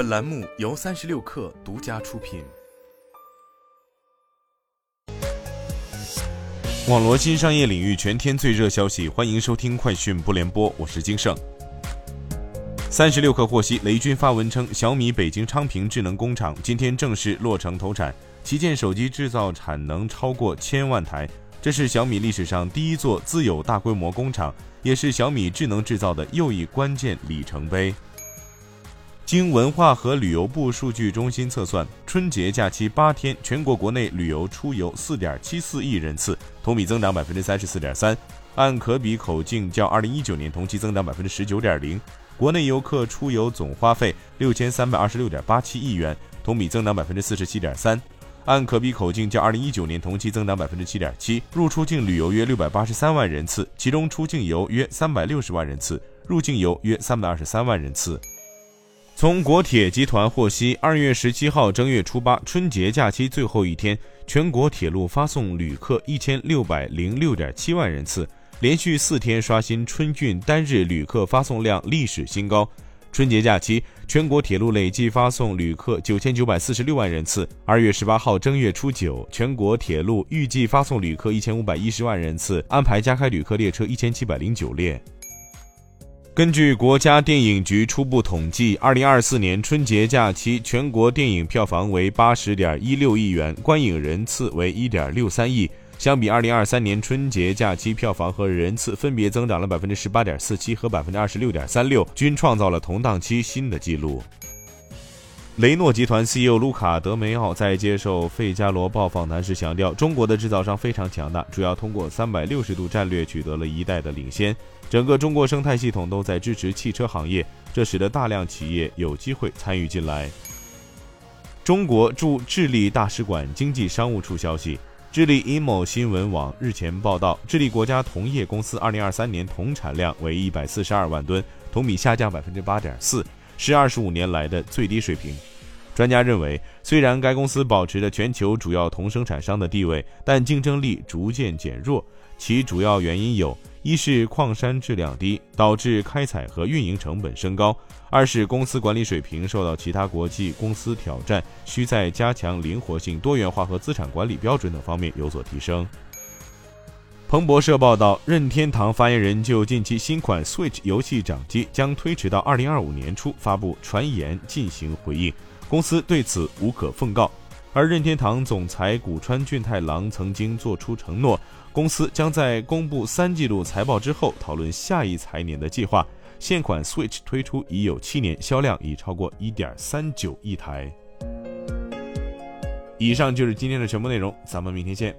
本栏目由三十六氪独家出品。网罗新商业领域全天最热消息，欢迎收听快讯不联播，我是金盛。三十六氪获悉，雷军发文称，小米北京昌平智能工厂今天正式落成投产，旗舰手机制造产能超过千万台，这是小米历史上第一座自有大规模工厂，也是小米智能制造的又一关键里程碑。经文化和旅游部数据中心测算，春节假期八天，全国国内旅游出游四点七四亿人次，同比增长百分之三十四点三，按可比口径较二零一九年同期增长百分之十九点零。国内游客出游总花费六千三百二十六点八七亿元，同比增长百分之四十七点三，按可比口径较二零一九年同期增长百分之七点七。入出境旅游约六百八十三万人次，其中出境游约三百六十万人次，入境游约三百二十三万人次。从国铁集团获悉，二月十七号正月初八春节假期最后一天，全国铁路发送旅客一千六百零六点七万人次，连续四天刷新春运单日旅客发送量历史新高。春节假期，全国铁路累计发送旅客九千九百四十六万人次。二月十八号正月初九，全国铁路预计发送旅客一千五百一十万人次，安排加开旅客列车一千七百零九列。根据国家电影局初步统计，二零二四年春节假期全国电影票房为八十点一六亿元，观影人次为一点六三亿。相比二零二三年春节假期票房和人次分别增长了百分之十八点四七和百分之二十六点三六，均创造了同档期新的纪录。雷诺集团 CEO 卢卡·德梅奥在接受《费加罗报》访谈时强调，中国的制造商非常强大，主要通过三百六十度战略取得了一代的领先。整个中国生态系统都在支持汽车行业，这使得大量企业有机会参与进来。中国驻智利大使馆经济商务处消息，智利 imo 新闻网日前报道，智利国家铜业公司2023年铜产量为142万吨，同比下降8.4%，是25年来的最低水平。专家认为，虽然该公司保持着全球主要铜生产商的地位，但竞争力逐渐减弱。其主要原因有：一是矿山质量低，导致开采和运营成本升高；二是公司管理水平受到其他国际公司挑战，需在加强灵活性、多元化和资产管理标准等方面有所提升。彭博社报道，任天堂发言人就近期新款 Switch 游戏掌机将推迟到二零二五年初发布传言进行回应。公司对此无可奉告，而任天堂总裁古川俊太郎曾经做出承诺，公司将在公布三季度财报之后讨论下一财年的计划。现款 Switch 推出已有七年，销量已超过一点三九亿台。以上就是今天的全部内容，咱们明天见。